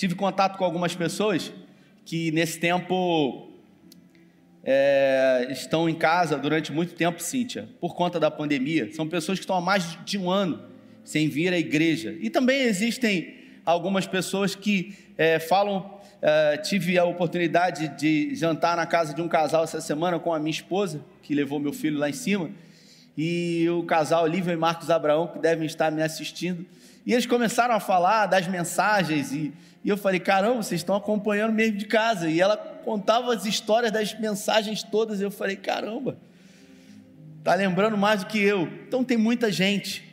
tive contato com algumas pessoas que nesse tempo é, estão em casa durante muito tempo, Cíntia, por conta da pandemia. São pessoas que estão há mais de um ano sem vir à igreja. E também existem algumas pessoas que é, falam. É, tive a oportunidade de jantar na casa de um casal essa semana com a minha esposa, que levou meu filho lá em cima, e o casal Olivia e Marcos Abraão, que devem estar me assistindo. E eles começaram a falar das mensagens, e, e eu falei: caramba, vocês estão acompanhando mesmo de casa. E ela contava as histórias das mensagens todas, e eu falei: caramba, tá lembrando mais do que eu. Então tem muita gente.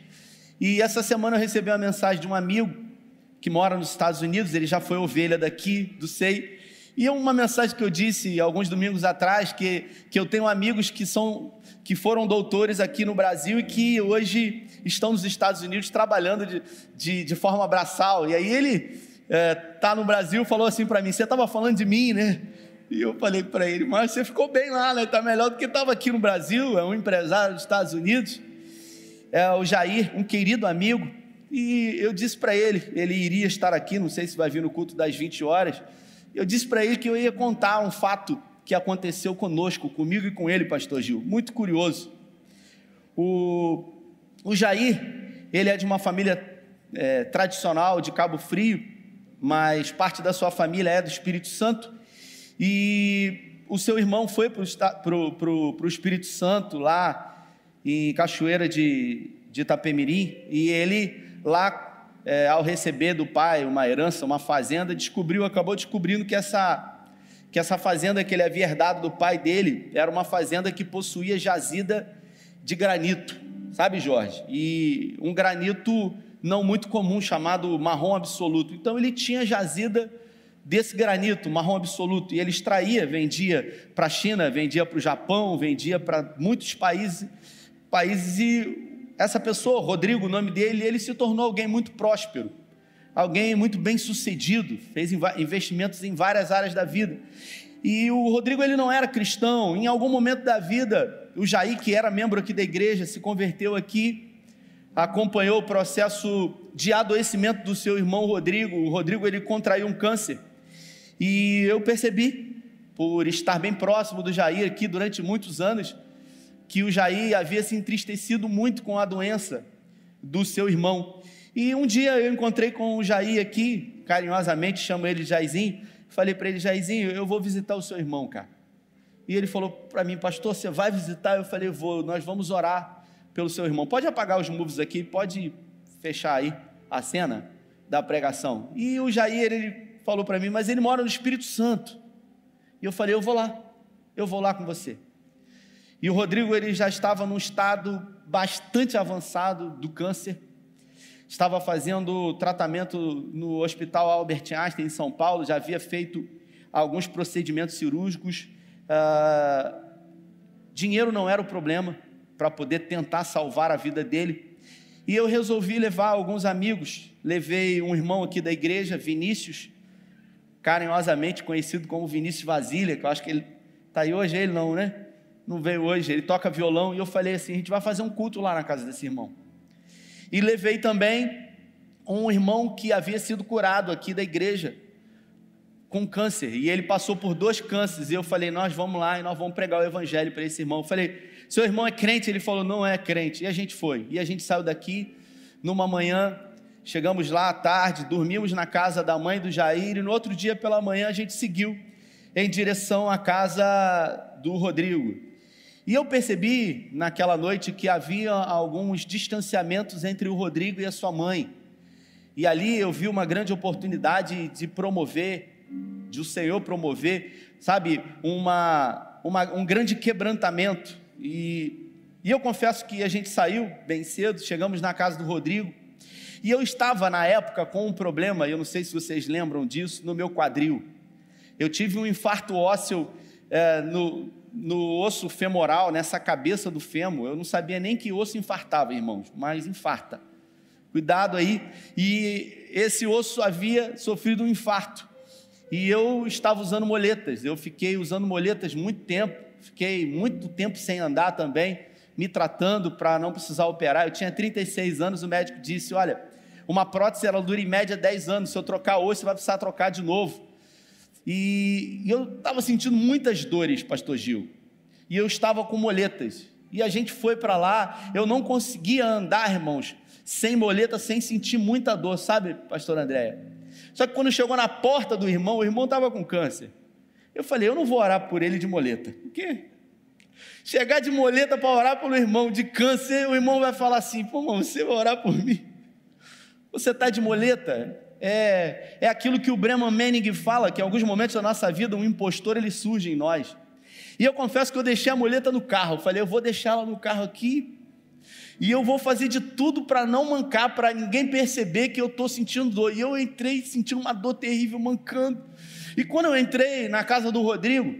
E essa semana eu recebi uma mensagem de um amigo que mora nos Estados Unidos, ele já foi ovelha daqui, do SEI. E é uma mensagem que eu disse alguns domingos atrás, que, que eu tenho amigos que são que foram doutores aqui no Brasil e que hoje estão nos Estados Unidos trabalhando de, de, de forma braçal. E aí ele está é, no Brasil falou assim para mim: Você estava falando de mim, né? E eu falei para ele: Mas você ficou bem lá, né? Está melhor do que estava aqui no Brasil. É um empresário dos Estados Unidos é, o Jair, um querido amigo, e eu disse para ele, ele iria estar aqui, não sei se vai vir no culto das 20 horas. Eu disse para ele que eu ia contar um fato que aconteceu conosco, comigo e com ele, pastor Gil. Muito curioso. O, o Jair, ele é de uma família é, tradicional de Cabo Frio, mas parte da sua família é do Espírito Santo. E o seu irmão foi para o Espírito Santo lá em Cachoeira de, de Itapemirim, e ele lá, é, ao receber do pai uma herança, uma fazenda, descobriu, acabou descobrindo que essa, que essa fazenda que ele havia herdado do pai dele era uma fazenda que possuía jazida de granito, sabe, Jorge? E um granito não muito comum, chamado marrom absoluto. Então ele tinha jazida desse granito marrom absoluto e ele extraía, vendia para a China, vendia para o Japão, vendia para muitos países países e essa pessoa, Rodrigo, o nome dele, ele se tornou alguém muito próspero, alguém muito bem sucedido, fez investimentos em várias áreas da vida. E o Rodrigo ele não era cristão, em algum momento da vida, o Jair, que era membro aqui da igreja, se converteu aqui, acompanhou o processo de adoecimento do seu irmão Rodrigo. O Rodrigo ele contraiu um câncer. E eu percebi, por estar bem próximo do Jair aqui durante muitos anos, que o Jair havia se entristecido muito com a doença do seu irmão. E um dia eu encontrei com o Jair aqui, carinhosamente chamo ele Jairzinho, falei para ele, Jairzinho, eu vou visitar o seu irmão, cara. E ele falou para mim, pastor, você vai visitar? Eu falei, vou, nós vamos orar pelo seu irmão. Pode apagar os moves aqui, pode fechar aí a cena da pregação. E o Jair, ele falou para mim, mas ele mora no Espírito Santo. E eu falei, eu vou lá, eu vou lá com você. E o Rodrigo ele já estava num estado bastante avançado do câncer. Estava fazendo tratamento no Hospital Albert Einstein em São Paulo, já havia feito alguns procedimentos cirúrgicos. Ah, dinheiro não era o problema para poder tentar salvar a vida dele. E eu resolvi levar alguns amigos. Levei um irmão aqui da igreja, Vinícius, carinhosamente conhecido como Vinícius Vasília, que eu acho que ele está aí hoje, ele não, né? não veio hoje, ele toca violão, e eu falei assim: a gente vai fazer um culto lá na casa desse irmão. E levei também um irmão que havia sido curado aqui da igreja com câncer, e ele passou por dois cânceres, e eu falei: nós vamos lá e nós vamos pregar o evangelho para esse irmão. Eu falei: seu irmão é crente? Ele falou: não é crente. E a gente foi, e a gente saiu daqui numa manhã. Chegamos lá à tarde, dormimos na casa da mãe do Jair, e no outro dia pela manhã a gente seguiu em direção à casa do Rodrigo. E eu percebi naquela noite que havia alguns distanciamentos entre o Rodrigo e a sua mãe. E ali eu vi uma grande oportunidade de promover, de o Senhor promover, sabe, uma, uma um grande quebrantamento. E, e eu confesso que a gente saiu bem cedo, chegamos na casa do Rodrigo. E eu estava na época com um problema, eu não sei se vocês lembram disso, no meu quadril. Eu tive um infarto ósseo é, no, no osso femoral, nessa cabeça do fêmur. Eu não sabia nem que osso infartava, irmãos, mas infarta. Cuidado aí. E esse osso havia sofrido um infarto. E eu estava usando moletas. Eu fiquei usando moletas muito tempo. Fiquei muito tempo sem andar também, me tratando para não precisar operar. Eu tinha 36 anos. O médico disse: Olha, Uma prótese ela dura em média 10 anos. Se eu trocar hoje, você vai precisar trocar de novo. E, e eu estava sentindo muitas dores, Pastor Gil. E eu estava com moletas. E a gente foi para lá. Eu não conseguia andar, irmãos, sem moleta, sem sentir muita dor, sabe, Pastor Andréia? Só que quando chegou na porta do irmão, o irmão estava com câncer. Eu falei, eu não vou orar por ele de moleta. Por quê? Chegar de moleta para orar pelo irmão de câncer, o irmão vai falar assim: pô, irmão, você vai orar por mim? Você está de moleta? É, é aquilo que o Breman Manning fala, que em alguns momentos da nossa vida um impostor ele surge em nós. E eu confesso que eu deixei a moleta no carro. Falei, eu vou deixá-la no carro aqui. E eu vou fazer de tudo para não mancar, para ninguém perceber que eu estou sentindo dor. E eu entrei sentindo uma dor terrível, mancando. E quando eu entrei na casa do Rodrigo,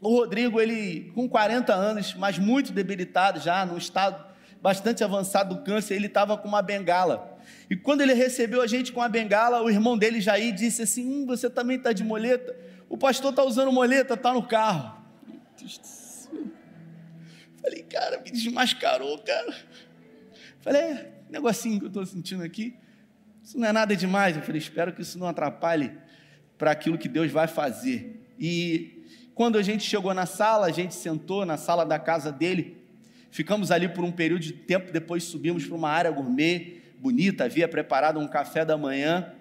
o Rodrigo, ele com 40 anos, mas muito debilitado já, num estado bastante avançado do câncer, ele estava com uma bengala. E quando ele recebeu a gente com a bengala, o irmão dele, Jair, disse assim: hum, Você também está de moleta? O pastor está usando moleta, está no carro. Falei, cara, me desmascarou, cara. Falei, é, negocinho que eu estou sentindo aqui, isso não é nada demais. Eu falei, espero que isso não atrapalhe para aquilo que Deus vai fazer. E quando a gente chegou na sala, a gente sentou na sala da casa dele, ficamos ali por um período de tempo, depois subimos para uma área gourmet, bonita, havia preparado um café da manhã.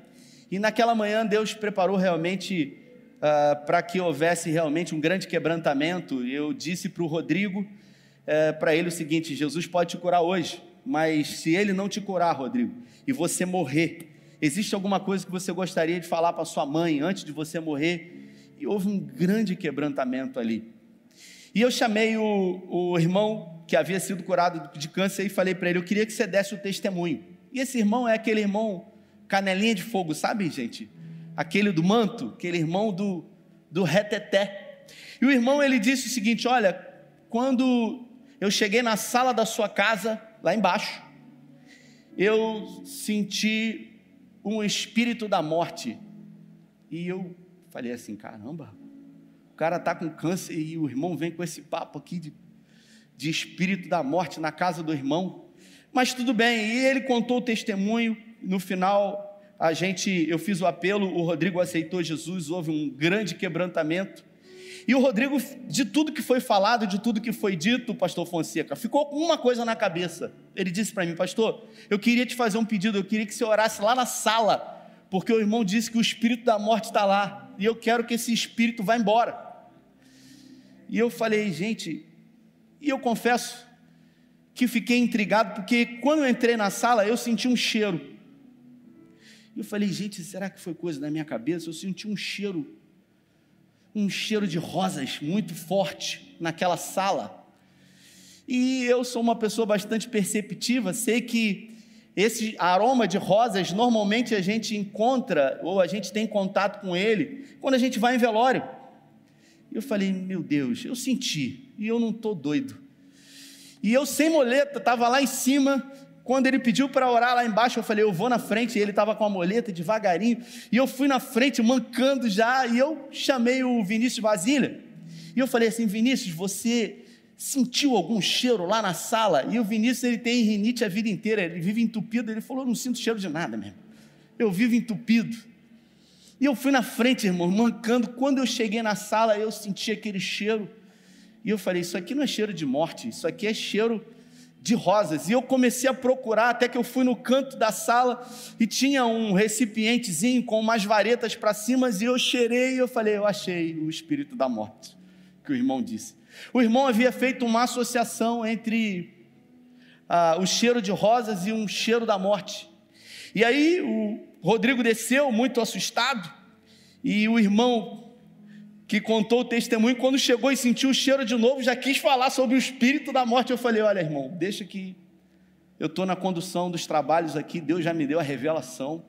E naquela manhã Deus preparou realmente uh, para que houvesse realmente um grande quebrantamento. Eu disse para o Rodrigo, uh, para ele o seguinte: Jesus pode te curar hoje, mas se ele não te curar, Rodrigo, e você morrer, existe alguma coisa que você gostaria de falar para sua mãe antes de você morrer? E houve um grande quebrantamento ali. E eu chamei o, o irmão que havia sido curado de câncer e falei para ele: Eu queria que você desse o testemunho. E esse irmão é aquele irmão canelinha de fogo, sabe, gente? Aquele do manto, aquele irmão do, do reteté. E o irmão ele disse o seguinte: Olha, quando eu cheguei na sala da sua casa, lá embaixo, eu senti um espírito da morte. E eu falei assim: caramba, o cara está com câncer e o irmão vem com esse papo aqui de, de espírito da morte na casa do irmão. Mas tudo bem, e ele contou o testemunho, no final a gente, eu fiz o apelo, o Rodrigo aceitou Jesus, houve um grande quebrantamento. E o Rodrigo, de tudo que foi falado, de tudo que foi dito, pastor Fonseca, ficou com uma coisa na cabeça. Ele disse para mim, pastor, eu queria te fazer um pedido, eu queria que você orasse lá na sala, porque o irmão disse que o espírito da morte está lá, e eu quero que esse espírito vá embora. E eu falei, gente, e eu confesso, que fiquei intrigado, porque quando eu entrei na sala, eu senti um cheiro. Eu falei, gente, será que foi coisa da minha cabeça? Eu senti um cheiro, um cheiro de rosas muito forte naquela sala. E eu sou uma pessoa bastante perceptiva, sei que esse aroma de rosas, normalmente a gente encontra, ou a gente tem contato com ele, quando a gente vai em velório. E eu falei, meu Deus, eu senti, e eu não estou doido. E eu sem moleta, estava lá em cima. Quando ele pediu para orar lá embaixo, eu falei, eu vou na frente. E ele estava com a moleta devagarinho. E eu fui na frente, mancando já. E eu chamei o Vinícius Basília. E eu falei assim: Vinícius, você sentiu algum cheiro lá na sala? E o Vinícius, ele tem rinite a vida inteira. Ele vive entupido. Ele falou: não sinto cheiro de nada mesmo. Eu vivo entupido. E eu fui na frente, irmão, mancando. Quando eu cheguei na sala, eu senti aquele cheiro. E eu falei: Isso aqui não é cheiro de morte, isso aqui é cheiro de rosas. E eu comecei a procurar, até que eu fui no canto da sala e tinha um recipientezinho com umas varetas para cima. E eu cheirei e eu falei: Eu achei o espírito da morte, que o irmão disse. O irmão havia feito uma associação entre ah, o cheiro de rosas e um cheiro da morte. E aí o Rodrigo desceu muito assustado, e o irmão que contou o testemunho, quando chegou e sentiu o cheiro de novo, já quis falar sobre o espírito da morte. Eu falei: Olha, irmão, deixa que eu estou na condução dos trabalhos aqui, Deus já me deu a revelação,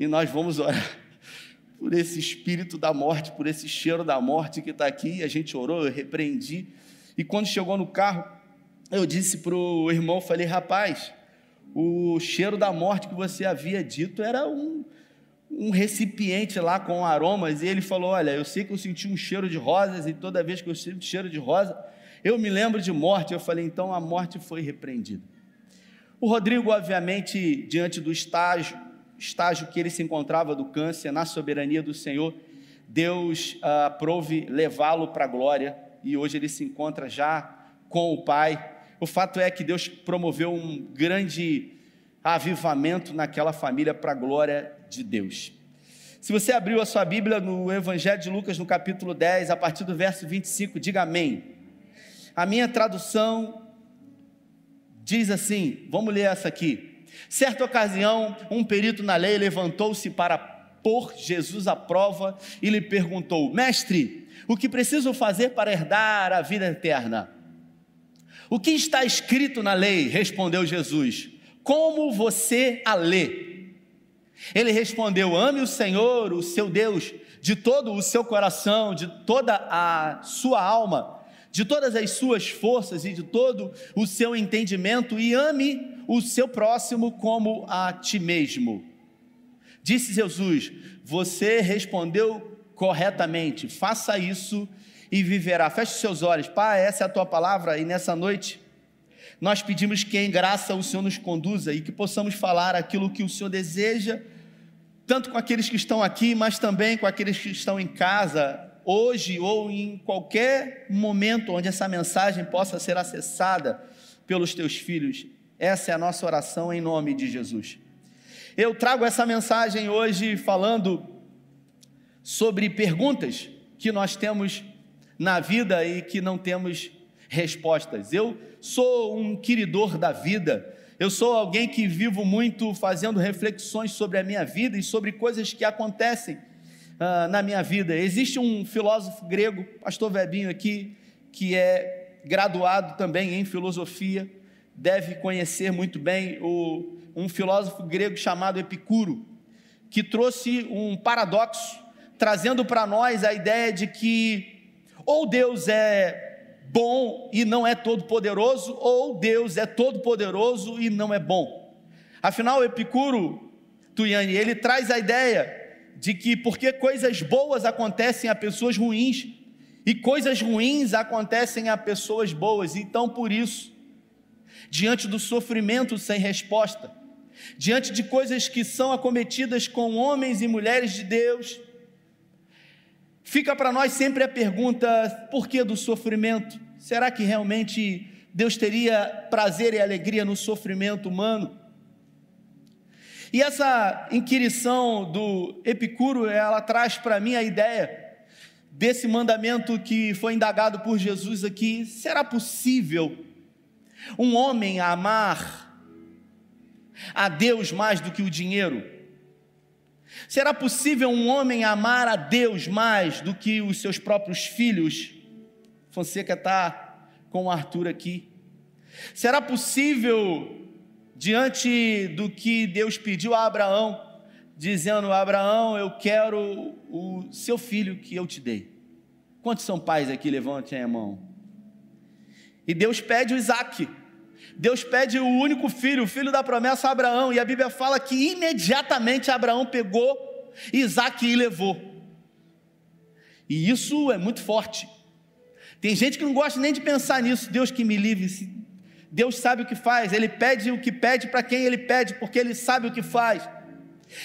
e nós vamos orar por esse espírito da morte, por esse cheiro da morte que está aqui. A gente orou, eu repreendi, e quando chegou no carro, eu disse para o irmão: Falei, rapaz, o cheiro da morte que você havia dito era um um recipiente lá com aromas, e ele falou: Olha, eu sei que eu senti um cheiro de rosas, e toda vez que eu sinto cheiro de rosa, eu me lembro de morte. Eu falei: Então a morte foi repreendida. O Rodrigo, obviamente, diante do estágio, estágio que ele se encontrava do câncer, na soberania do Senhor, Deus ah, aprove levá-lo para a glória e hoje ele se encontra já com o Pai. O fato é que Deus promoveu um grande avivamento naquela família para a glória de Deus. Se você abriu a sua Bíblia no Evangelho de Lucas, no capítulo 10, a partir do verso 25, diga amém. A minha tradução diz assim: vamos ler essa aqui. Certa ocasião, um perito na lei levantou-se para pôr Jesus à prova e lhe perguntou: Mestre, o que preciso fazer para herdar a vida eterna? O que está escrito na lei? Respondeu Jesus. Como você a lê? Ele respondeu: Ame o Senhor, o seu Deus, de todo o seu coração, de toda a sua alma, de todas as suas forças e de todo o seu entendimento, e ame o seu próximo como a ti mesmo. Disse Jesus: Você respondeu corretamente, faça isso e viverá. Feche os seus olhos, Pai, essa é a tua palavra, e nessa noite nós pedimos que em graça o Senhor nos conduza e que possamos falar aquilo que o Senhor deseja, tanto com aqueles que estão aqui, mas também com aqueles que estão em casa, hoje ou em qualquer momento onde essa mensagem possa ser acessada pelos teus filhos. Essa é a nossa oração em nome de Jesus. Eu trago essa mensagem hoje falando sobre perguntas que nós temos na vida e que não temos respostas. Eu sou um queridor da vida, eu sou alguém que vivo muito fazendo reflexões sobre a minha vida e sobre coisas que acontecem uh, na minha vida. Existe um filósofo grego, pastor Webinho aqui, que é graduado também em filosofia, deve conhecer muito bem o, um filósofo grego chamado Epicuro, que trouxe um paradoxo, trazendo para nós a ideia de que ou Deus é bom e não é todo-poderoso, ou Deus é todo-poderoso e não é bom. Afinal, Epicuro, Tuiane, ele traz a ideia de que porque coisas boas acontecem a pessoas ruins e coisas ruins acontecem a pessoas boas, então por isso, diante do sofrimento sem resposta, diante de coisas que são acometidas com homens e mulheres de Deus, Fica para nós sempre a pergunta: por que do sofrimento? Será que realmente Deus teria prazer e alegria no sofrimento humano? E essa inquirição do Epicuro, ela traz para mim a ideia desse mandamento que foi indagado por Jesus aqui: será possível um homem amar a Deus mais do que o dinheiro? Será possível um homem amar a Deus mais do que os seus próprios filhos? Fonseca está com o Arthur aqui. Será possível, diante do que Deus pediu a Abraão, dizendo: Abraão, eu quero o seu filho que eu te dei? Quantos são pais aqui? Levantem a mão. E Deus pede o Isaac. Deus pede o único filho, o filho da promessa Abraão, e a Bíblia fala que imediatamente Abraão pegou Isaac e levou. E isso é muito forte. Tem gente que não gosta nem de pensar nisso. Deus que me livre. Deus sabe o que faz. Ele pede o que pede para quem ele pede, porque ele sabe o que faz.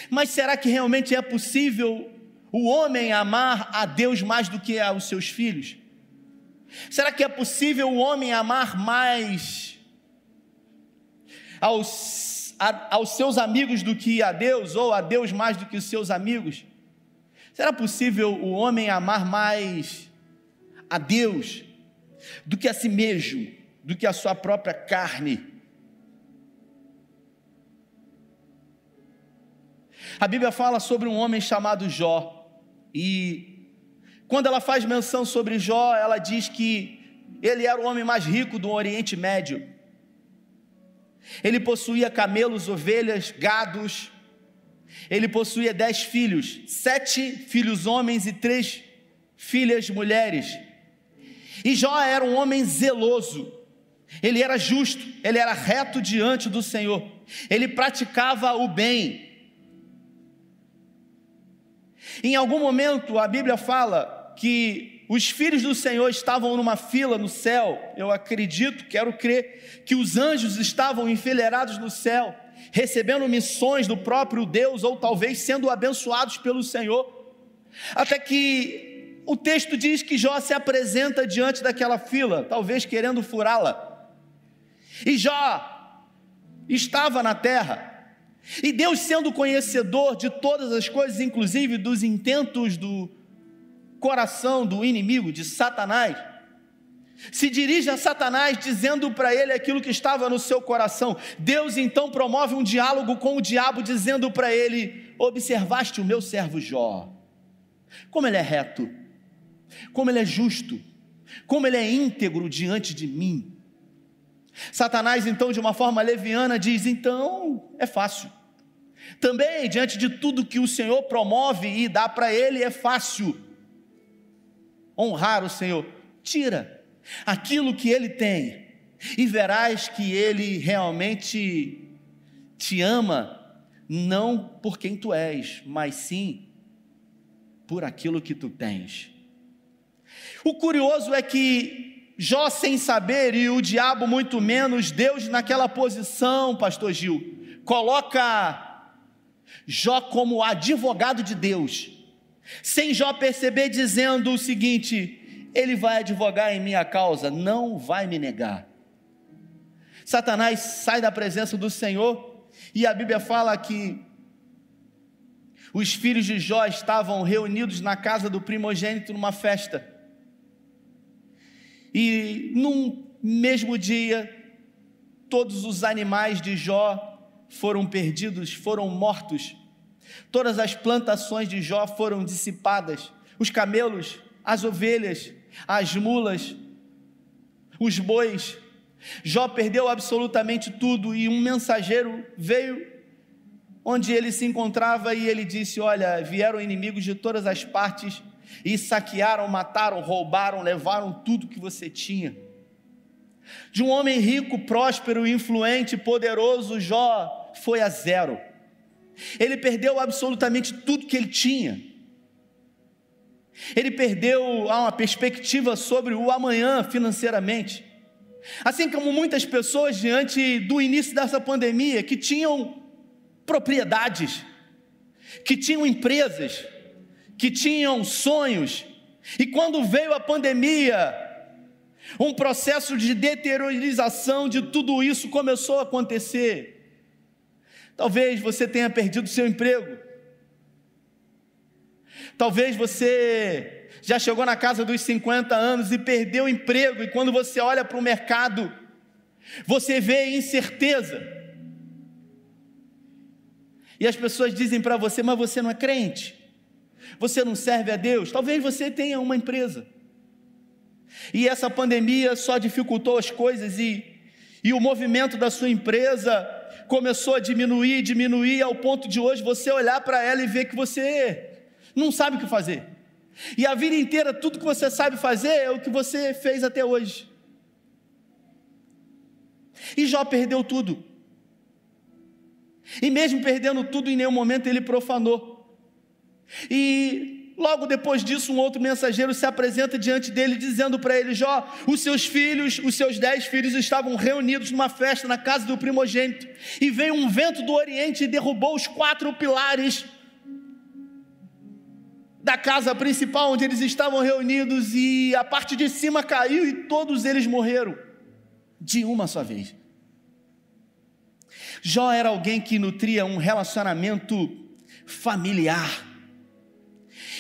Mas será que realmente é possível o homem amar a Deus mais do que aos seus filhos? Será que é possível o homem amar mais aos, a, aos seus amigos do que a Deus, ou a Deus mais do que os seus amigos? Será possível o homem amar mais a Deus do que a si mesmo, do que a sua própria carne? A Bíblia fala sobre um homem chamado Jó, e quando ela faz menção sobre Jó, ela diz que ele era o homem mais rico do Oriente Médio. Ele possuía camelos, ovelhas, gados. Ele possuía dez filhos, sete filhos homens e três filhas mulheres. E Jó era um homem zeloso. Ele era justo, ele era reto diante do Senhor. Ele praticava o bem. Em algum momento a Bíblia fala que os filhos do Senhor estavam numa fila no céu, eu acredito, quero crer, que os anjos estavam enfileirados no céu, recebendo missões do próprio Deus, ou talvez sendo abençoados pelo Senhor, até que o texto diz que Jó se apresenta diante daquela fila, talvez querendo furá-la, e Jó estava na terra, e Deus, sendo conhecedor de todas as coisas, inclusive dos intentos do coração do inimigo, de Satanás, se dirige a Satanás dizendo para ele aquilo que estava no seu coração. Deus então promove um diálogo com o diabo, dizendo para ele: Observaste o meu servo Jó, como ele é reto, como ele é justo, como ele é íntegro diante de mim. Satanás, então, de uma forma leviana, diz: então é fácil. Também, diante de tudo que o Senhor promove e dá para ele, é fácil honrar o Senhor. Tira aquilo que ele tem e verás que ele realmente te ama, não por quem tu és, mas sim por aquilo que tu tens. O curioso é que Jó sem saber e o diabo muito menos, Deus naquela posição, pastor Gil, coloca Jó como advogado de Deus, sem Jó perceber, dizendo o seguinte: ele vai advogar em minha causa, não vai me negar. Satanás sai da presença do Senhor e a Bíblia fala que os filhos de Jó estavam reunidos na casa do primogênito numa festa. E num mesmo dia, todos os animais de Jó foram perdidos, foram mortos. Todas as plantações de Jó foram dissipadas. Os camelos, as ovelhas, as mulas, os bois. Jó perdeu absolutamente tudo e um mensageiro veio onde ele se encontrava e ele disse: Olha, vieram inimigos de todas as partes e saquearam, mataram, roubaram, levaram tudo que você tinha. De um homem rico, próspero, influente, poderoso, Jó foi a zero. Ele perdeu absolutamente tudo que ele tinha. Ele perdeu uma perspectiva sobre o amanhã financeiramente. Assim como muitas pessoas diante do início dessa pandemia que tinham propriedades, que tinham empresas, que tinham sonhos, e quando veio a pandemia, um processo de deteriorização de tudo isso começou a acontecer. Talvez você tenha perdido seu emprego. Talvez você já chegou na casa dos 50 anos e perdeu o emprego, e quando você olha para o mercado, você vê incerteza. E as pessoas dizem para você, mas você não é crente você não serve a Deus, talvez você tenha uma empresa. E essa pandemia só dificultou as coisas e, e o movimento da sua empresa começou a diminuir, diminuir, ao ponto de hoje você olhar para ela e ver que você não sabe o que fazer. E a vida inteira, tudo que você sabe fazer é o que você fez até hoje. E Jó perdeu tudo. E mesmo perdendo tudo, em nenhum momento ele profanou. E logo depois disso, um outro mensageiro se apresenta diante dele, dizendo para ele: Jó, os seus filhos, os seus dez filhos estavam reunidos numa festa na casa do primogênito, e veio um vento do Oriente e derrubou os quatro pilares da casa principal onde eles estavam reunidos, e a parte de cima caiu e todos eles morreram, de uma só vez. Jó era alguém que nutria um relacionamento familiar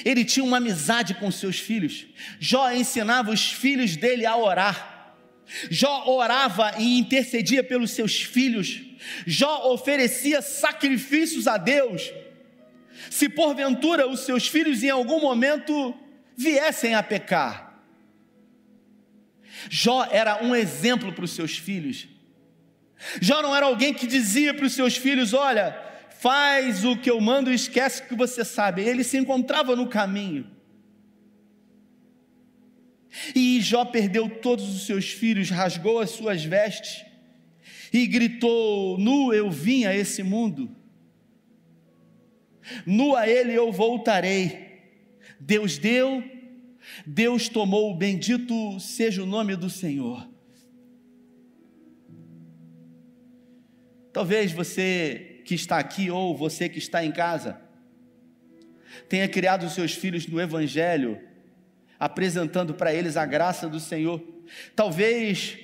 ele tinha uma amizade com seus filhos. Jó ensinava os filhos dele a orar. Jó orava e intercedia pelos seus filhos. Jó oferecia sacrifícios a Deus. Se porventura os seus filhos em algum momento viessem a pecar, Jó era um exemplo para os seus filhos. Jó não era alguém que dizia para os seus filhos: Olha, faz o que eu mando e esquece o que você sabe. Ele se encontrava no caminho. E Jó perdeu todos os seus filhos, rasgou as suas vestes e gritou: Nu eu vim a esse mundo, nu a ele eu voltarei. Deus deu, Deus tomou, bendito seja o nome do Senhor. Talvez você que está aqui ou você que está em casa tenha criado os seus filhos no Evangelho, apresentando para eles a graça do Senhor. Talvez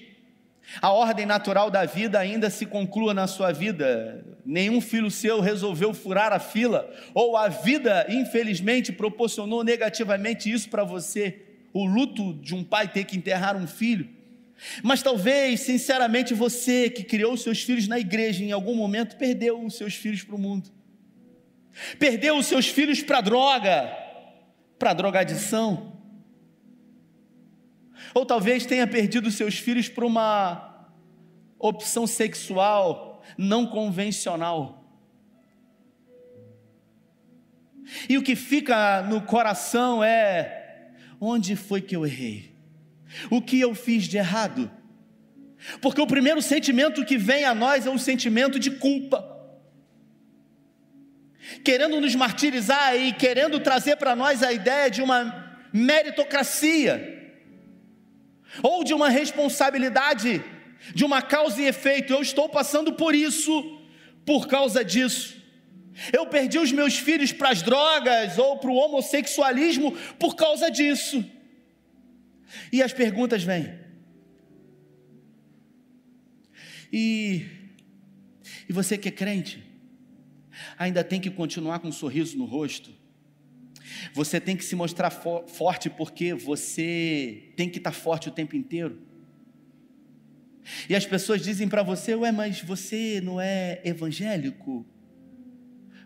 a ordem natural da vida ainda se conclua na sua vida. Nenhum filho seu resolveu furar a fila, ou a vida, infelizmente, proporcionou negativamente isso para você, o luto de um pai ter que enterrar um filho. Mas talvez, sinceramente, você que criou seus filhos na igreja, em algum momento perdeu os seus filhos para o mundo, perdeu os seus filhos para a droga, para a drogadição ou talvez tenha perdido seus filhos por uma opção sexual não convencional. E o que fica no coração é: onde foi que eu errei? O que eu fiz de errado? Porque o primeiro sentimento que vem a nós é o sentimento de culpa. Querendo nos martirizar e querendo trazer para nós a ideia de uma meritocracia ou de uma responsabilidade, de uma causa e efeito. Eu estou passando por isso, por causa disso. Eu perdi os meus filhos para as drogas ou para o homossexualismo por causa disso. E as perguntas vêm. E, e você que é crente, ainda tem que continuar com um sorriso no rosto, você tem que se mostrar fo forte porque você tem que estar tá forte o tempo inteiro. E as pessoas dizem para você: Ué, mas você não é evangélico?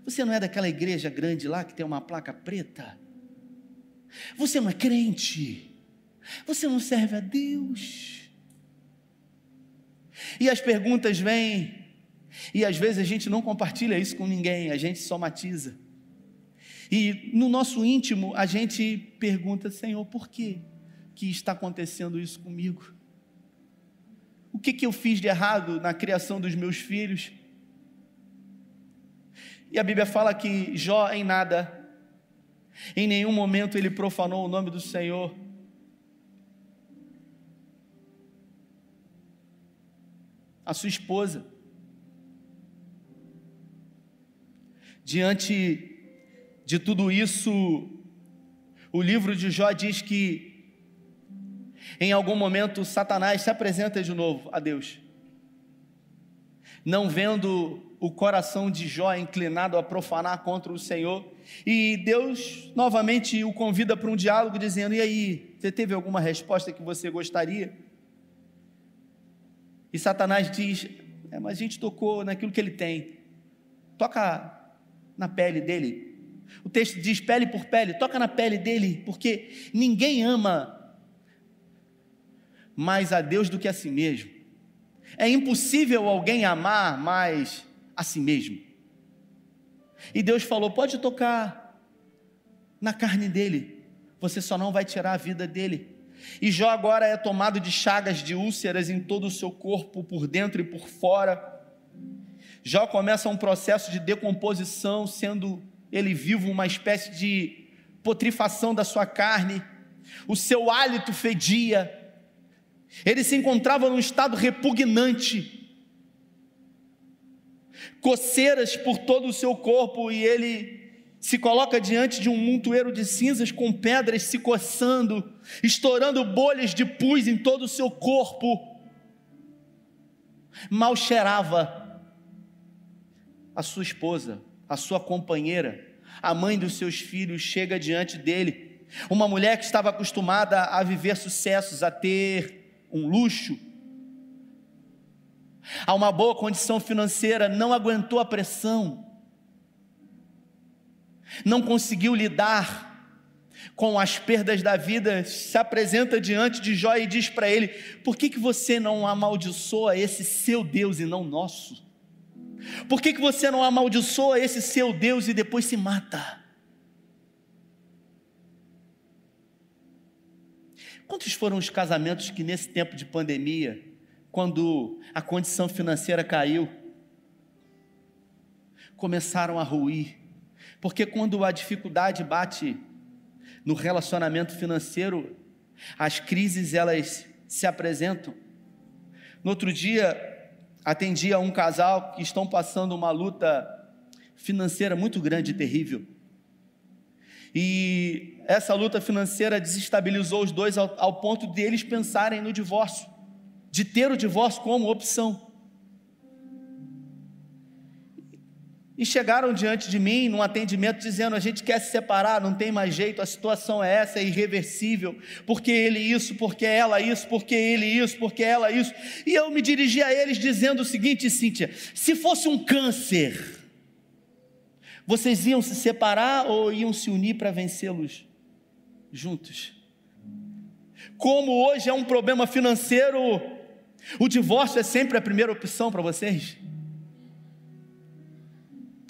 Você não é daquela igreja grande lá que tem uma placa preta? Você não é crente? Você não serve a Deus? E as perguntas vêm, e às vezes a gente não compartilha isso com ninguém, a gente somatiza. E no nosso íntimo a gente pergunta, Senhor, por que que está acontecendo isso comigo? O que que eu fiz de errado na criação dos meus filhos? E a Bíblia fala que Jó em nada, em nenhum momento ele profanou o nome do Senhor. A sua esposa, diante de tudo isso, o livro de Jó diz que em algum momento Satanás se apresenta de novo a Deus. Não vendo o coração de Jó inclinado a profanar contra o Senhor, e Deus novamente o convida para um diálogo, dizendo: E aí, você teve alguma resposta que você gostaria? E Satanás diz: é, Mas a gente tocou naquilo que ele tem, toca na pele dele, o texto diz pele por pele, toca na pele dele, porque ninguém ama mais a Deus do que a si mesmo. É impossível alguém amar mais a si mesmo. E Deus falou: pode tocar na carne dele, você só não vai tirar a vida dele. E Jó agora é tomado de chagas de úlceras em todo o seu corpo, por dentro e por fora. Jó começa um processo de decomposição, sendo ele vive uma espécie de putrifação da sua carne, o seu hálito fedia, ele se encontrava num estado repugnante, coceiras por todo o seu corpo, e ele se coloca diante de um montoeiro de cinzas com pedras se coçando, estourando bolhas de pus em todo o seu corpo. Mal cheirava a sua esposa, a sua companheira, a mãe dos seus filhos, chega diante dele. Uma mulher que estava acostumada a viver sucessos, a ter um luxo, a uma boa condição financeira, não aguentou a pressão, não conseguiu lidar com as perdas da vida, se apresenta diante de Jó e diz para ele: Por que, que você não amaldiçoa esse seu Deus e não nosso? Por que, que você não amaldiçoa esse seu Deus e depois se mata? Quantos foram os casamentos que nesse tempo de pandemia, quando a condição financeira caiu, começaram a ruir? Porque quando a dificuldade bate no relacionamento financeiro, as crises elas se apresentam. No outro dia, atendi a um casal que estão passando uma luta financeira muito grande e terrível. E essa luta financeira desestabilizou os dois ao, ao ponto de eles pensarem no divórcio, de ter o divórcio como opção. E chegaram diante de mim num atendimento dizendo: a gente quer se separar, não tem mais jeito, a situação é essa, é irreversível, porque ele isso, porque ela isso, porque ele isso, porque ela isso. E eu me dirigi a eles dizendo o seguinte, Cíntia: se fosse um câncer, vocês iam se separar ou iam se unir para vencê-los juntos? Como hoje é um problema financeiro, o divórcio é sempre a primeira opção para vocês?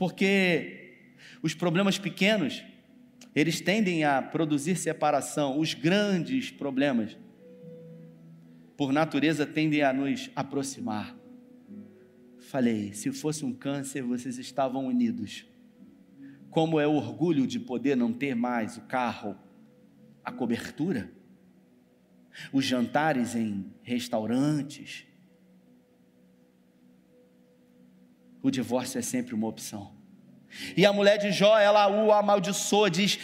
Porque os problemas pequenos, eles tendem a produzir separação, os grandes problemas, por natureza, tendem a nos aproximar. Falei, se fosse um câncer, vocês estavam unidos como é o orgulho de poder não ter mais o carro, a cobertura, os jantares em restaurantes. O divórcio é sempre uma opção. E a mulher de Jó, ela o amaldiçoa, diz: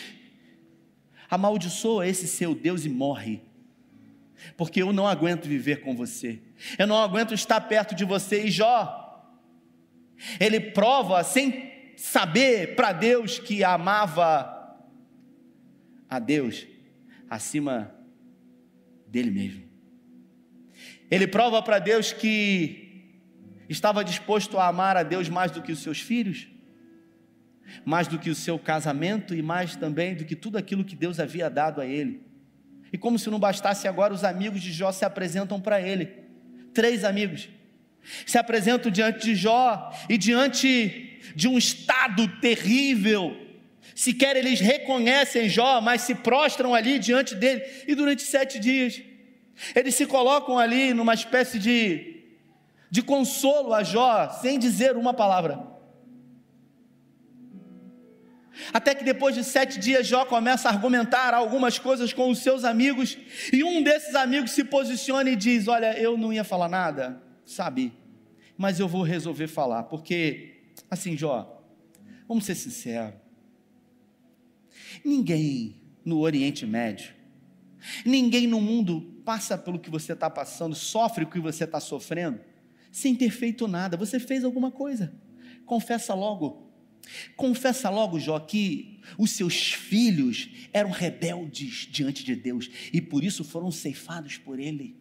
amaldiçoa esse seu Deus e morre, porque eu não aguento viver com você, eu não aguento estar perto de você. E Jó, ele prova sem saber para Deus que amava a Deus acima dele mesmo. Ele prova para Deus que estava disposto a amar a Deus mais do que os seus filhos, mais do que o seu casamento e mais também do que tudo aquilo que Deus havia dado a ele. E como se não bastasse agora, os amigos de Jó se apresentam para ele. Três amigos se apresentam diante de Jó e diante de um estado terrível. Sequer eles reconhecem Jó, mas se prostram ali diante dele. E durante sete dias, eles se colocam ali numa espécie de, de consolo a Jó, sem dizer uma palavra. Até que depois de sete dias, Jó começa a argumentar algumas coisas com os seus amigos, e um desses amigos se posiciona e diz: Olha, eu não ia falar nada, sabe, mas eu vou resolver falar, porque Assim, Jó, vamos ser sinceros. Ninguém no Oriente Médio, ninguém no mundo passa pelo que você está passando, sofre o que você está sofrendo, sem ter feito nada. Você fez alguma coisa. Confessa logo. Confessa logo, Jó, que os seus filhos eram rebeldes diante de Deus e por isso foram ceifados por Ele.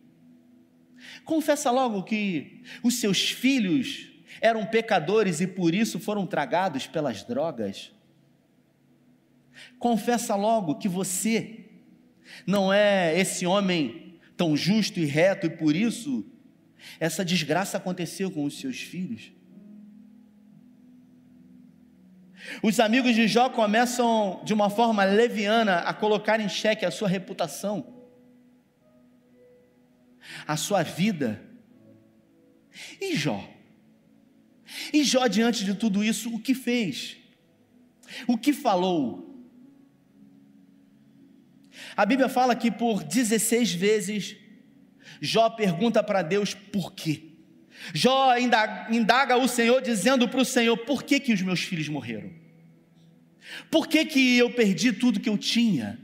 Confessa logo que os seus filhos eram pecadores e por isso foram tragados pelas drogas. Confessa logo que você não é esse homem tão justo e reto e por isso essa desgraça aconteceu com os seus filhos. Os amigos de Jó começam de uma forma leviana a colocar em xeque a sua reputação, a sua vida. E Jó? E Jó, diante de tudo isso, o que fez? O que falou? A Bíblia fala que por 16 vezes Jó pergunta para Deus por quê. Jó indaga, o Senhor dizendo para o Senhor: por que, que os meus filhos morreram? Por que, que eu perdi tudo que eu tinha?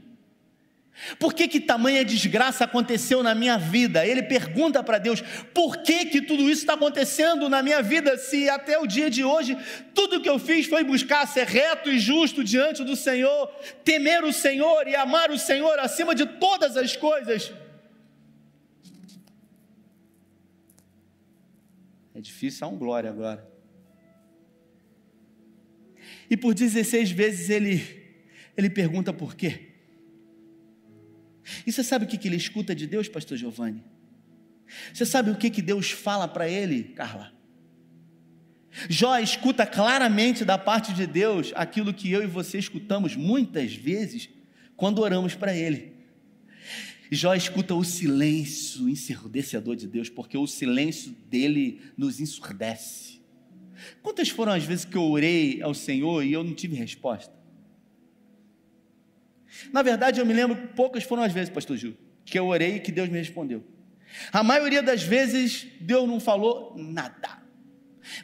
Por que, que tamanha desgraça aconteceu na minha vida? Ele pergunta para Deus: por que, que tudo isso está acontecendo na minha vida? Se até o dia de hoje tudo que eu fiz foi buscar ser reto e justo diante do Senhor, temer o Senhor e amar o Senhor acima de todas as coisas. Difícil, há um glória agora. E por 16 vezes ele, ele pergunta por quê? E você sabe o que, ele escuta de Deus, pastor Giovanni? Você sabe o que, que Deus fala para ele, Carla? Jó escuta claramente da parte de Deus aquilo que eu e você escutamos muitas vezes quando oramos para Ele. Jó escuta o silêncio ensurdecedor de Deus, porque o silêncio dele nos ensurdece. Quantas foram as vezes que eu orei ao Senhor e eu não tive resposta? Na verdade, eu me lembro, poucas foram as vezes, pastor Gil, que eu orei e que Deus me respondeu. A maioria das vezes, Deus não falou nada.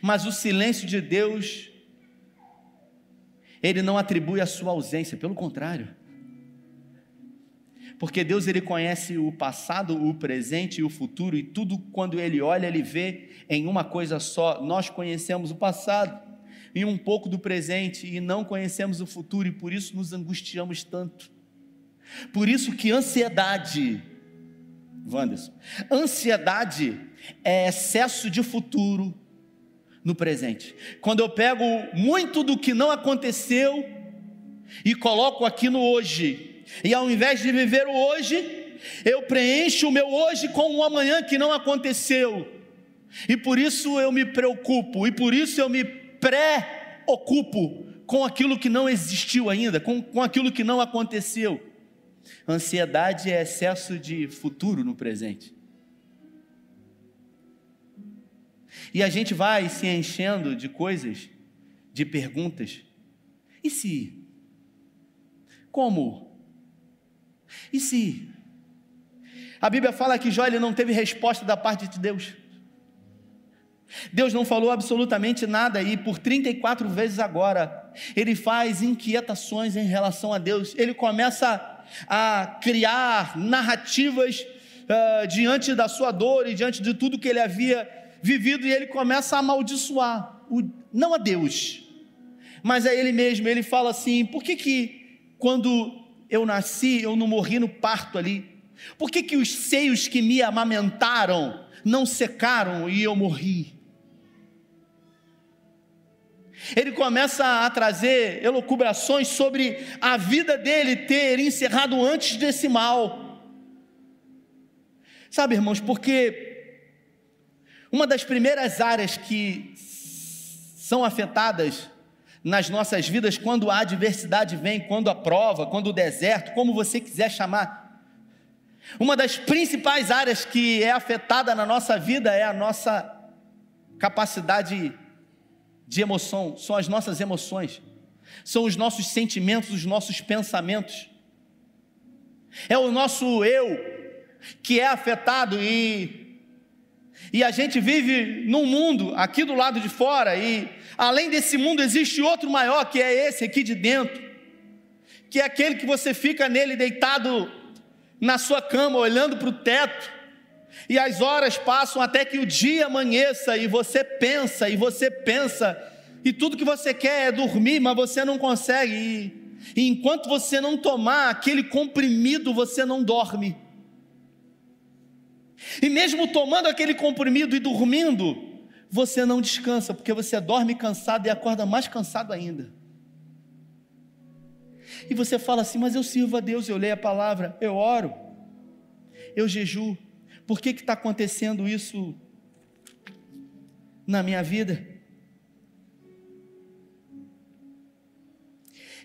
Mas o silêncio de Deus, ele não atribui a sua ausência, pelo contrário. Porque Deus ele conhece o passado, o presente e o futuro e tudo quando ele olha, ele vê em uma coisa só. Nós conhecemos o passado e um pouco do presente e não conhecemos o futuro e por isso nos angustiamos tanto. Por isso que ansiedade, Wanderson, ansiedade é excesso de futuro no presente. Quando eu pego muito do que não aconteceu e coloco aqui no hoje, e ao invés de viver o hoje, eu preencho o meu hoje com um amanhã que não aconteceu. E por isso eu me preocupo, e por isso eu me pré-ocupo com aquilo que não existiu ainda, com, com aquilo que não aconteceu. Ansiedade é excesso de futuro no presente. E a gente vai se enchendo de coisas, de perguntas. E se? Como? E se? A Bíblia fala que Jó ele não teve resposta da parte de Deus. Deus não falou absolutamente nada e por 34 vezes agora ele faz inquietações em relação a Deus. Ele começa a criar narrativas uh, diante da sua dor e diante de tudo que ele havia vivido e ele começa a amaldiçoar, o, não a Deus, mas a ele mesmo. Ele fala assim: por que que quando eu nasci, eu não morri no parto ali? Por que, que os seios que me amamentaram não secaram e eu morri? Ele começa a trazer elucubrações sobre a vida dele ter encerrado antes desse mal. Sabe, irmãos, porque uma das primeiras áreas que são afetadas nas nossas vidas quando a adversidade vem, quando a prova, quando o deserto, como você quiser chamar. Uma das principais áreas que é afetada na nossa vida é a nossa capacidade de emoção, são as nossas emoções, são os nossos sentimentos, os nossos pensamentos. É o nosso eu que é afetado e e a gente vive num mundo aqui do lado de fora, e além desse mundo existe outro maior, que é esse aqui de dentro, que é aquele que você fica nele deitado na sua cama, olhando para o teto, e as horas passam até que o dia amanheça, e você pensa, e você pensa, e tudo que você quer é dormir, mas você não consegue, e, e enquanto você não tomar aquele comprimido, você não dorme. E mesmo tomando aquele comprimido e dormindo, você não descansa, porque você dorme cansado e acorda mais cansado ainda. E você fala assim: Mas eu sirvo a Deus, eu leio a palavra, eu oro, eu jejuo. Por que está acontecendo isso na minha vida?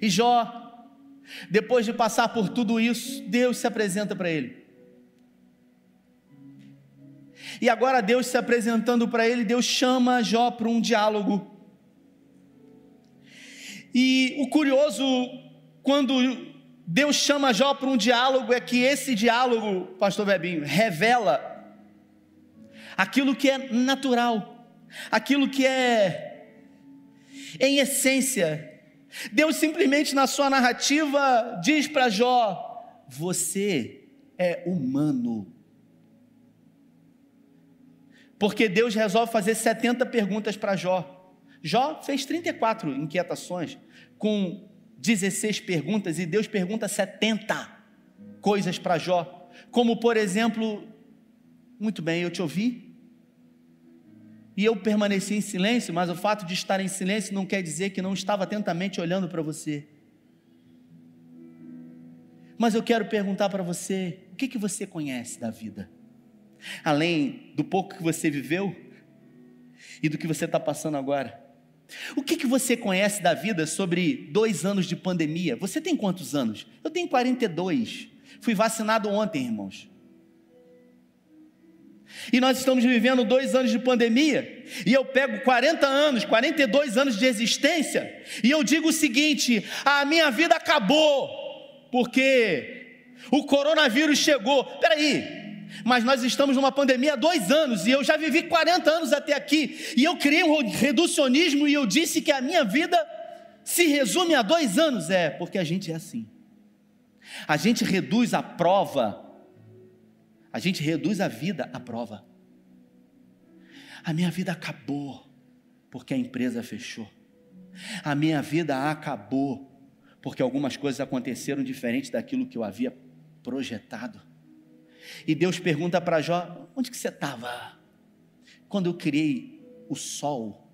E Jó, depois de passar por tudo isso, Deus se apresenta para ele. E agora Deus se apresentando para ele, Deus chama Jó para um diálogo. E o curioso, quando Deus chama Jó para um diálogo, é que esse diálogo, Pastor Bebinho, revela aquilo que é natural, aquilo que é em essência. Deus simplesmente na sua narrativa diz para Jó: Você é humano. Porque Deus resolve fazer 70 perguntas para Jó. Jó fez 34 inquietações com 16 perguntas e Deus pergunta 70 coisas para Jó. Como, por exemplo, muito bem, eu te ouvi. E eu permaneci em silêncio, mas o fato de estar em silêncio não quer dizer que não estava atentamente olhando para você. Mas eu quero perguntar para você: o que, que você conhece da vida? Além do pouco que você viveu e do que você está passando agora. O que, que você conhece da vida sobre dois anos de pandemia? Você tem quantos anos? Eu tenho 42. Fui vacinado ontem, irmãos. E nós estamos vivendo dois anos de pandemia, e eu pego 40 anos, 42 anos de existência, e eu digo o seguinte: a minha vida acabou. porque o coronavírus chegou. Peraí, mas nós estamos numa pandemia há dois anos e eu já vivi 40 anos até aqui e eu criei um reducionismo e eu disse que a minha vida se resume a dois anos. É, porque a gente é assim. A gente reduz a prova, a gente reduz a vida à prova. A minha vida acabou porque a empresa fechou. A minha vida acabou porque algumas coisas aconteceram diferente daquilo que eu havia projetado. E Deus pergunta para Jó: onde que você estava? Quando eu criei o sol,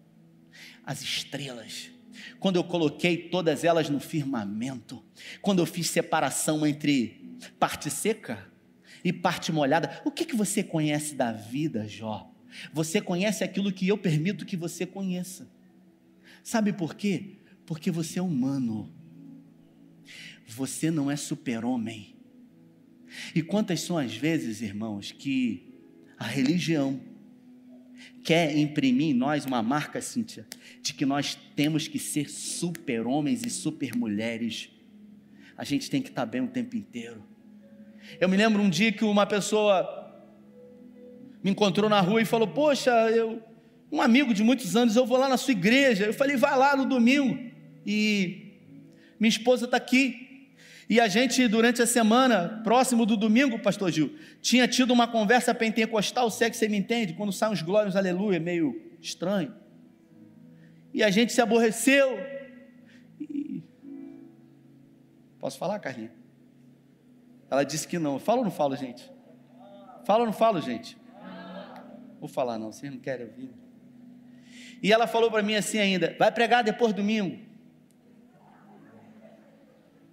as estrelas, quando eu coloquei todas elas no firmamento, quando eu fiz separação entre parte seca e parte molhada. O que, que você conhece da vida, Jó? Você conhece aquilo que eu permito que você conheça. Sabe por quê? Porque você é humano. Você não é super-homem. E quantas são as vezes, irmãos, que a religião quer imprimir em nós uma marca, Cíntia, de que nós temos que ser super-homens e super-mulheres. A gente tem que estar bem o tempo inteiro. Eu me lembro um dia que uma pessoa me encontrou na rua e falou: Poxa, eu, um amigo de muitos anos, eu vou lá na sua igreja. Eu falei: Vai lá no domingo. E minha esposa está aqui. E a gente, durante a semana, próximo do domingo, pastor Gil, tinha tido uma conversa pentecostal, se é que você me entende, quando saem os glórias, aleluia, meio estranho. E a gente se aborreceu. E... Posso falar, Carlinhos? Ela disse que não. Fala ou não falo, gente? Fala ou não falo, gente? Vou falar não, vocês não querem ouvir. E ela falou para mim assim ainda: vai pregar depois do domingo.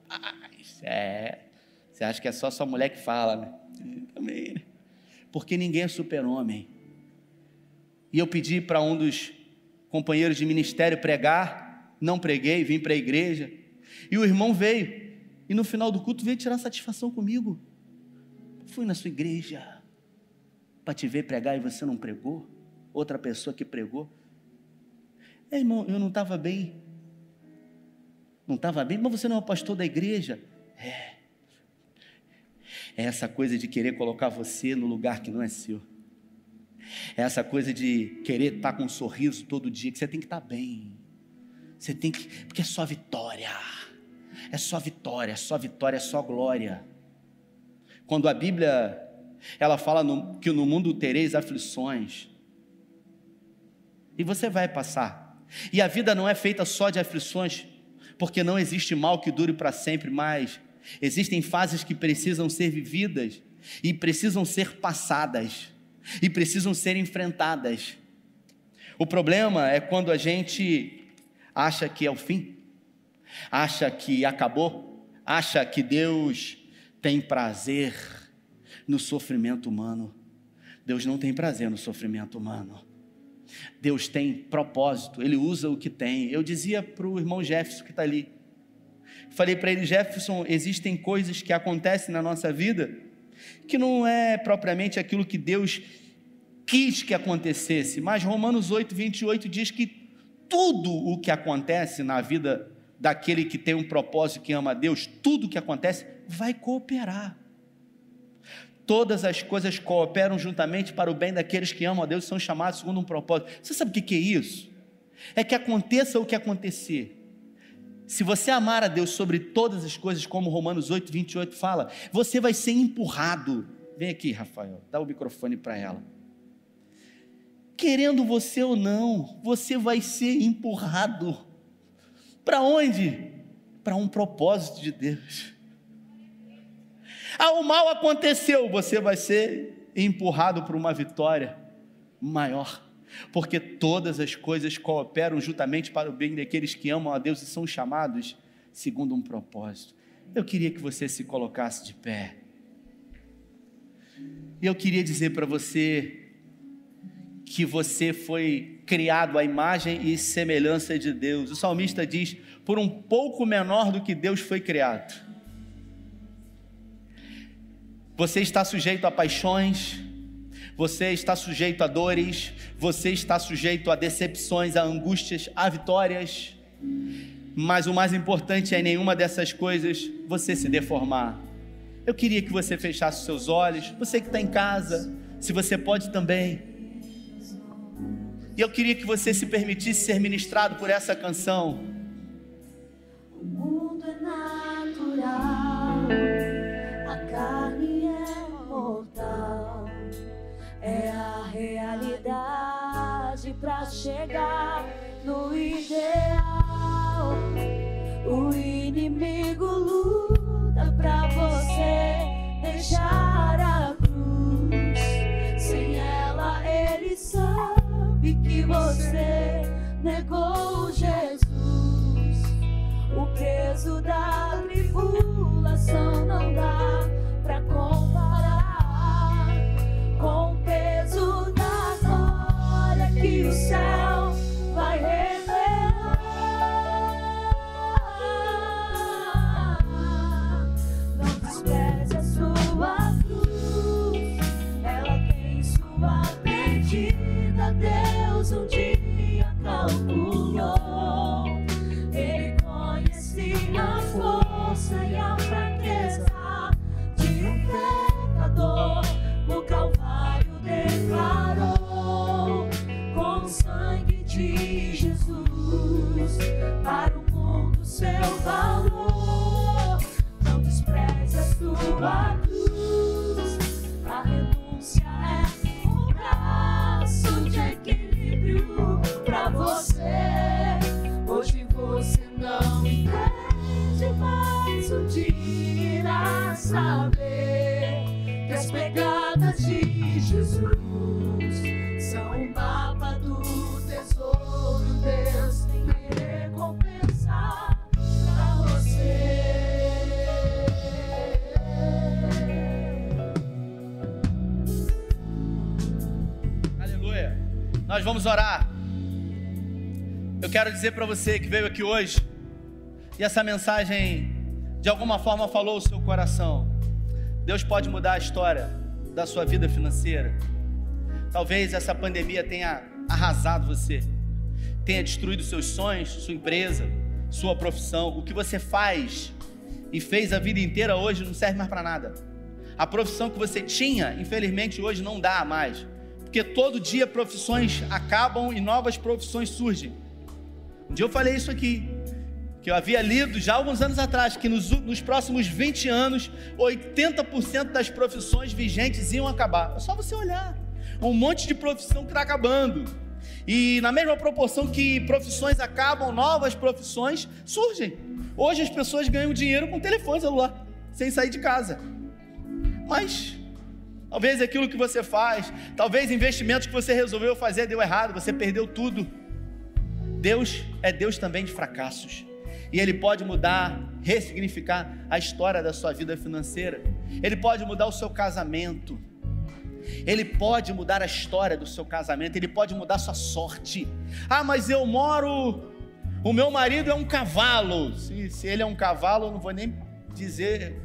Ah, é. Você acha que é só sua mulher que fala, né? Também, né? Porque ninguém é super-homem. E eu pedi para um dos companheiros de ministério pregar, não preguei, vim para a igreja. E o irmão veio, e no final do culto veio tirar satisfação comigo. Fui na sua igreja para te ver pregar e você não pregou? Outra pessoa que pregou? É, irmão, eu não estava bem. Não estava bem, mas você não é o pastor da igreja. É. É essa coisa de querer colocar você no lugar que não é seu. É essa coisa de querer estar com um sorriso todo dia, que você tem que estar bem. Você tem que. Porque é só vitória. É só vitória, é só vitória, é só glória. Quando a Bíblia ela fala no, que no mundo tereis aflições. E você vai passar. E a vida não é feita só de aflições, porque não existe mal que dure para sempre, mas existem fases que precisam ser vividas e precisam ser passadas e precisam ser enfrentadas. O problema é quando a gente acha que é o fim, acha que acabou, acha que Deus tem prazer no sofrimento humano. Deus não tem prazer no sofrimento humano. Deus tem propósito, Ele usa o que tem. Eu dizia para o irmão Jefferson que está ali. Falei para ele, Jefferson, existem coisas que acontecem na nossa vida que não é propriamente aquilo que Deus quis que acontecesse, mas Romanos 8, 28 diz que tudo o que acontece na vida daquele que tem um propósito, que ama a Deus, tudo o que acontece vai cooperar todas as coisas cooperam juntamente para o bem daqueles que amam a Deus e são chamados segundo um propósito. Você sabe o que é isso? É que aconteça o que acontecer. Se você amar a Deus sobre todas as coisas, como Romanos 8, 28 fala, você vai ser empurrado. Vem aqui, Rafael, dá o microfone para ela. Querendo você ou não, você vai ser empurrado. Para onde? Para um propósito de Deus. Ah, o mal aconteceu, você vai ser empurrado para uma vitória maior. Porque todas as coisas cooperam juntamente para o bem daqueles que amam a Deus e são chamados segundo um propósito. Eu queria que você se colocasse de pé. Eu queria dizer para você que você foi criado à imagem e semelhança de Deus. O salmista diz: por um pouco menor do que Deus foi criado. Você está sujeito a paixões, você está sujeito a dores, você está sujeito a decepções, a angústias, a vitórias. mas o mais importante é nenhuma dessas coisas você se deformar. Eu queria que você fechasse seus olhos, você que está em casa, se você pode também. E eu queria que você se permitisse ser ministrado por essa canção. Chegar no ideal. O inimigo luta pra você deixar a cruz. Sem ela, ele sabe que você negou Jesus. O peso da tribulação não dá quero dizer para você que veio aqui hoje e essa mensagem de alguma forma falou o seu coração. Deus pode mudar a história da sua vida financeira. Talvez essa pandemia tenha arrasado você, tenha destruído seus sonhos, sua empresa, sua profissão, o que você faz e fez a vida inteira hoje não serve mais para nada. A profissão que você tinha, infelizmente, hoje não dá mais. Porque todo dia profissões acabam e novas profissões surgem. Um dia eu falei isso aqui, que eu havia lido já alguns anos atrás, que nos, nos próximos 20 anos, 80% das profissões vigentes iam acabar. É só você olhar. Um monte de profissão que está acabando. E na mesma proporção que profissões acabam, novas profissões surgem. Hoje as pessoas ganham dinheiro com telefone celular, sem sair de casa. Mas talvez aquilo que você faz, talvez investimentos que você resolveu fazer deu errado, você perdeu tudo. Deus é Deus também de fracassos. E Ele pode mudar, ressignificar a história da sua vida financeira. Ele pode mudar o seu casamento. Ele pode mudar a história do seu casamento. Ele pode mudar a sua sorte. Ah, mas eu moro. O meu marido é um cavalo. Se, se ele é um cavalo, eu não vou nem dizer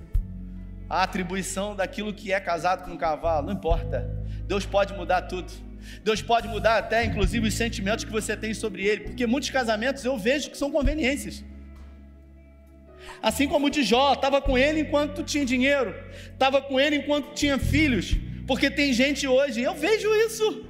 a atribuição daquilo que é casado com um cavalo. Não importa. Deus pode mudar tudo. Deus pode mudar até, inclusive, os sentimentos que você tem sobre ele. Porque muitos casamentos eu vejo que são conveniências. Assim como o de Jó, estava com ele enquanto tinha dinheiro, estava com ele enquanto tinha filhos, porque tem gente hoje, eu vejo isso,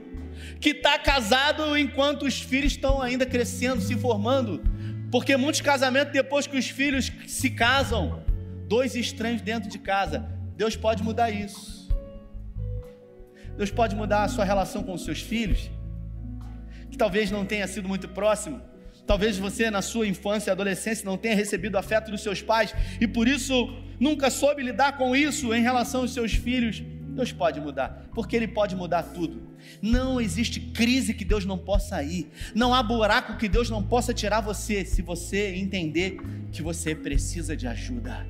que está casado enquanto os filhos estão ainda crescendo, se formando, porque muitos casamentos, depois que os filhos se casam, dois estranhos dentro de casa, Deus pode mudar isso. Deus pode mudar a sua relação com os seus filhos, que talvez não tenha sido muito próximo, Talvez você, na sua infância e adolescência, não tenha recebido afeto dos seus pais e por isso nunca soube lidar com isso em relação aos seus filhos. Deus pode mudar, porque Ele pode mudar tudo. Não existe crise que Deus não possa ir, não há buraco que Deus não possa tirar você, se você entender que você precisa de ajuda.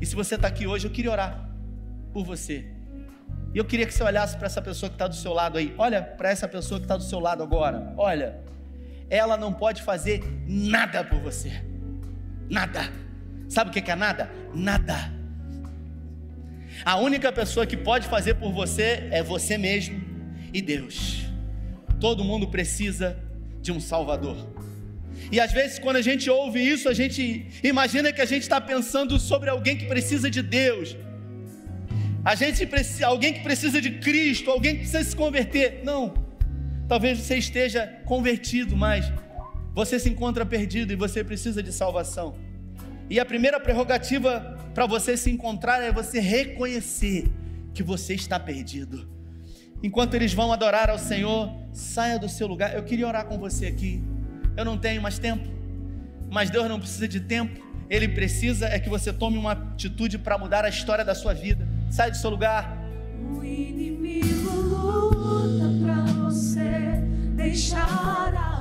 E se você está aqui hoje, eu queria orar por você. E eu queria que você olhasse para essa pessoa que está do seu lado aí. Olha para essa pessoa que está do seu lado agora. Olha ela não pode fazer nada por você. Nada. Sabe o que é nada? Nada. A única pessoa que pode fazer por você é você mesmo e Deus. Todo mundo precisa de um Salvador. E às vezes, quando a gente ouve isso, a gente imagina que a gente está pensando sobre alguém que precisa de Deus. A gente precisa, alguém que precisa de Cristo, alguém que precisa se converter. Não. Talvez você esteja convertido, mas você se encontra perdido e você precisa de salvação. E a primeira prerrogativa para você se encontrar é você reconhecer que você está perdido. Enquanto eles vão adorar ao Senhor, saia do seu lugar. Eu queria orar com você aqui. Eu não tenho mais tempo, mas Deus não precisa de tempo. Ele precisa é que você tome uma atitude para mudar a história da sua vida. Sai do seu lugar. O inimigo luta pra você deixar a